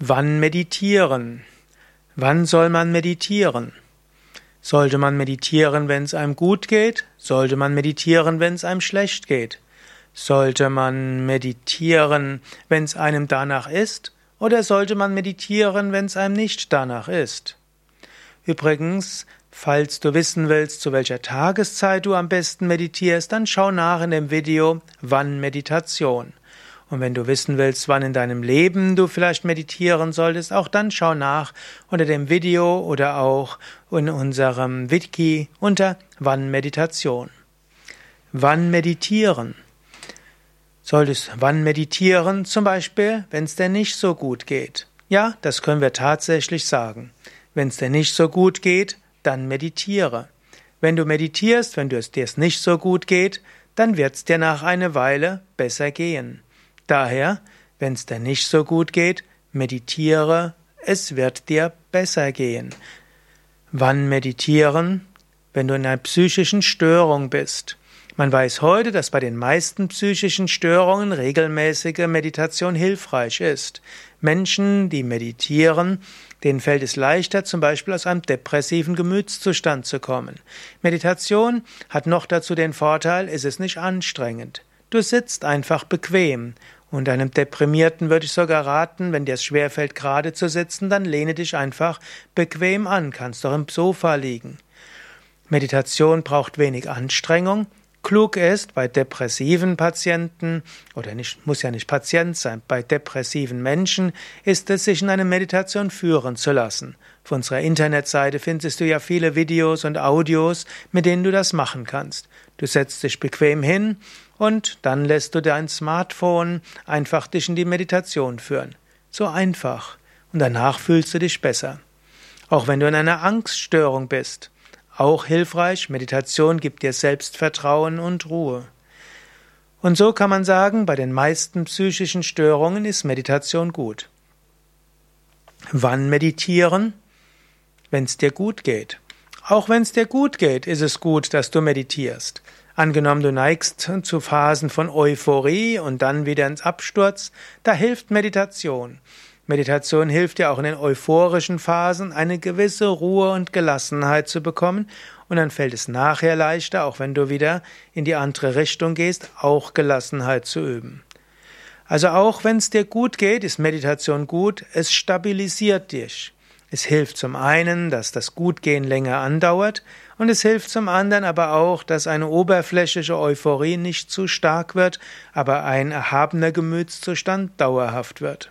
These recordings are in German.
Wann meditieren? Wann soll man meditieren? Sollte man meditieren, wenn es einem gut geht? Sollte man meditieren, wenn es einem schlecht geht? Sollte man meditieren, wenn es einem danach ist? Oder sollte man meditieren, wenn es einem nicht danach ist? Übrigens, falls du wissen willst, zu welcher Tageszeit du am besten meditierst, dann schau nach in dem Video Wann Meditation. Und wenn du wissen willst, wann in deinem Leben du vielleicht meditieren solltest, auch dann schau nach unter dem Video oder auch in unserem Wiki unter Wann Meditation. Wann meditieren? Solltest wann meditieren? Zum Beispiel, wenn es dir nicht so gut geht. Ja, das können wir tatsächlich sagen. Wenn es dir nicht so gut geht, dann meditiere. Wenn du meditierst, wenn es dir nicht so gut geht, dann wird es dir nach einer Weile besser gehen. Daher, wenn es dir nicht so gut geht, meditiere, es wird dir besser gehen. Wann meditieren? Wenn du in einer psychischen Störung bist. Man weiß heute, dass bei den meisten psychischen Störungen regelmäßige Meditation hilfreich ist. Menschen, die meditieren, denen fällt es leichter, zum Beispiel aus einem depressiven Gemütszustand zu kommen. Meditation hat noch dazu den Vorteil, es ist nicht anstrengend. Du sitzt einfach bequem und einem Deprimierten würde ich sogar raten, wenn dir es schwerfällt, gerade zu sitzen, dann lehne dich einfach bequem an, kannst doch im Sofa liegen. Meditation braucht wenig Anstrengung. Klug ist, bei depressiven Patienten, oder nicht, muss ja nicht Patient sein, bei depressiven Menschen ist es, sich in eine Meditation führen zu lassen. Auf unserer Internetseite findest du ja viele Videos und Audios, mit denen du das machen kannst. Du setzt dich bequem hin und dann lässt du dein Smartphone einfach dich in die Meditation führen. So einfach. Und danach fühlst du dich besser. Auch wenn du in einer Angststörung bist. Auch hilfreich, Meditation gibt dir Selbstvertrauen und Ruhe. Und so kann man sagen, bei den meisten psychischen Störungen ist Meditation gut. Wann meditieren? Wenn es dir gut geht. Auch wenn es dir gut geht, ist es gut, dass du meditierst. Angenommen, du neigst zu Phasen von Euphorie und dann wieder ins Absturz, da hilft Meditation. Meditation hilft dir auch in den euphorischen Phasen eine gewisse Ruhe und Gelassenheit zu bekommen und dann fällt es nachher leichter, auch wenn du wieder in die andere Richtung gehst, auch Gelassenheit zu üben. Also auch wenn es dir gut geht, ist Meditation gut, es stabilisiert dich. Es hilft zum einen, dass das Gutgehen länger andauert, und es hilft zum anderen aber auch, dass eine oberflächliche Euphorie nicht zu stark wird, aber ein erhabener Gemütszustand dauerhaft wird.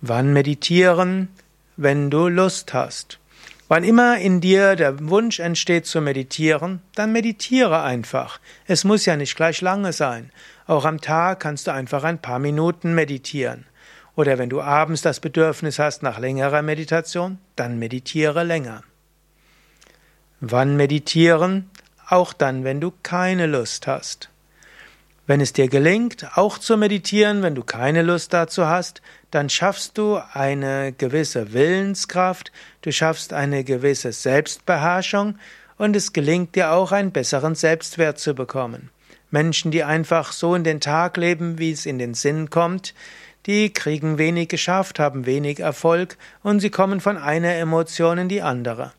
Wann meditieren? Wenn du Lust hast. Wann immer in dir der Wunsch entsteht zu meditieren, dann meditiere einfach. Es muss ja nicht gleich lange sein. Auch am Tag kannst du einfach ein paar Minuten meditieren. Oder wenn du abends das Bedürfnis hast nach längerer Meditation, dann meditiere länger. Wann meditieren? Auch dann, wenn du keine Lust hast. Wenn es dir gelingt, auch zu meditieren, wenn du keine Lust dazu hast, dann schaffst du eine gewisse Willenskraft, du schaffst eine gewisse Selbstbeherrschung und es gelingt dir auch einen besseren Selbstwert zu bekommen. Menschen, die einfach so in den Tag leben, wie es in den Sinn kommt, die kriegen wenig geschafft, haben wenig Erfolg und sie kommen von einer Emotion in die andere.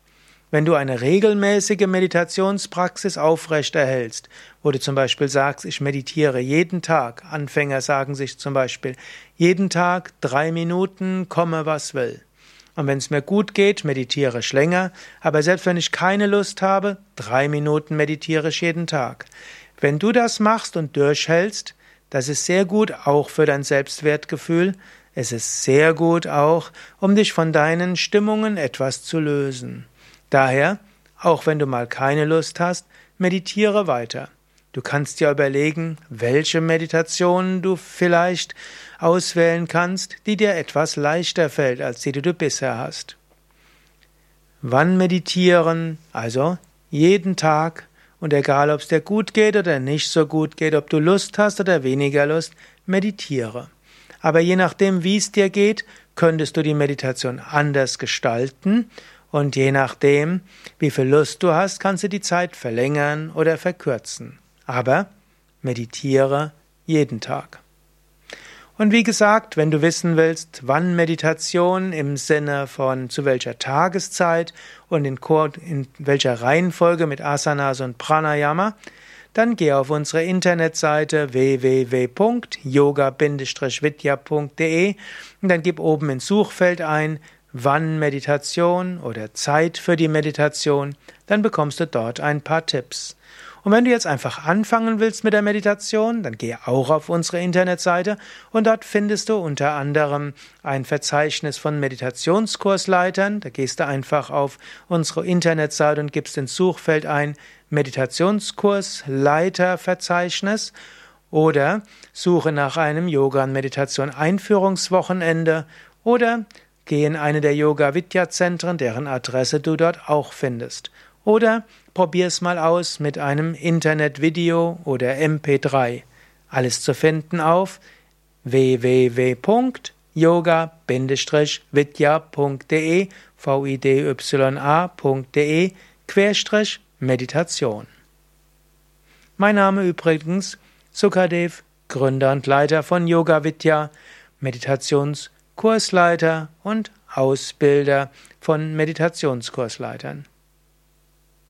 Wenn du eine regelmäßige Meditationspraxis aufrechterhältst, wo du zum Beispiel sagst, ich meditiere jeden Tag, Anfänger sagen sich zum Beispiel, jeden Tag drei Minuten, komme was will. Und wenn es mir gut geht, meditiere ich länger, aber selbst wenn ich keine Lust habe, drei Minuten meditiere ich jeden Tag. Wenn du das machst und durchhältst, das ist sehr gut auch für dein Selbstwertgefühl. Es ist sehr gut auch, um dich von deinen Stimmungen etwas zu lösen. Daher, auch wenn du mal keine Lust hast, meditiere weiter. Du kannst dir überlegen, welche Meditationen du vielleicht auswählen kannst, die dir etwas leichter fällt als die, die du bisher hast. Wann meditieren? Also jeden Tag und egal, ob es dir gut geht oder nicht so gut geht, ob du Lust hast oder weniger Lust, meditiere. Aber je nachdem, wie es dir geht, könntest du die Meditation anders gestalten und je nachdem, wie viel Lust du hast, kannst du die Zeit verlängern oder verkürzen. Aber meditiere jeden Tag. Und wie gesagt, wenn du wissen willst, wann Meditation im Sinne von zu welcher Tageszeit und in, in welcher Reihenfolge mit Asanas und Pranayama, dann geh auf unsere Internetseite www.yoga-vidya.de und dann gib oben ins Suchfeld ein, wann Meditation oder Zeit für die Meditation, dann bekommst du dort ein paar Tipps. Und wenn du jetzt einfach anfangen willst mit der Meditation, dann geh auch auf unsere Internetseite und dort findest du unter anderem ein Verzeichnis von Meditationskursleitern. Da gehst du einfach auf unsere Internetseite und gibst ins Suchfeld ein Meditationskursleiterverzeichnis oder suche nach einem Yoga und Meditation Einführungswochenende oder geh in eine der Yoga Vidya Zentren, deren Adresse du dort auch findest. Oder probier es mal aus mit einem Internetvideo oder MP3. Alles zu finden auf www.yoga-vidya.de vidya.de Querstrich Meditation. Mein Name übrigens Sukadev, Gründer und Leiter von Yoga Vidya, Meditationskursleiter und Ausbilder von Meditationskursleitern.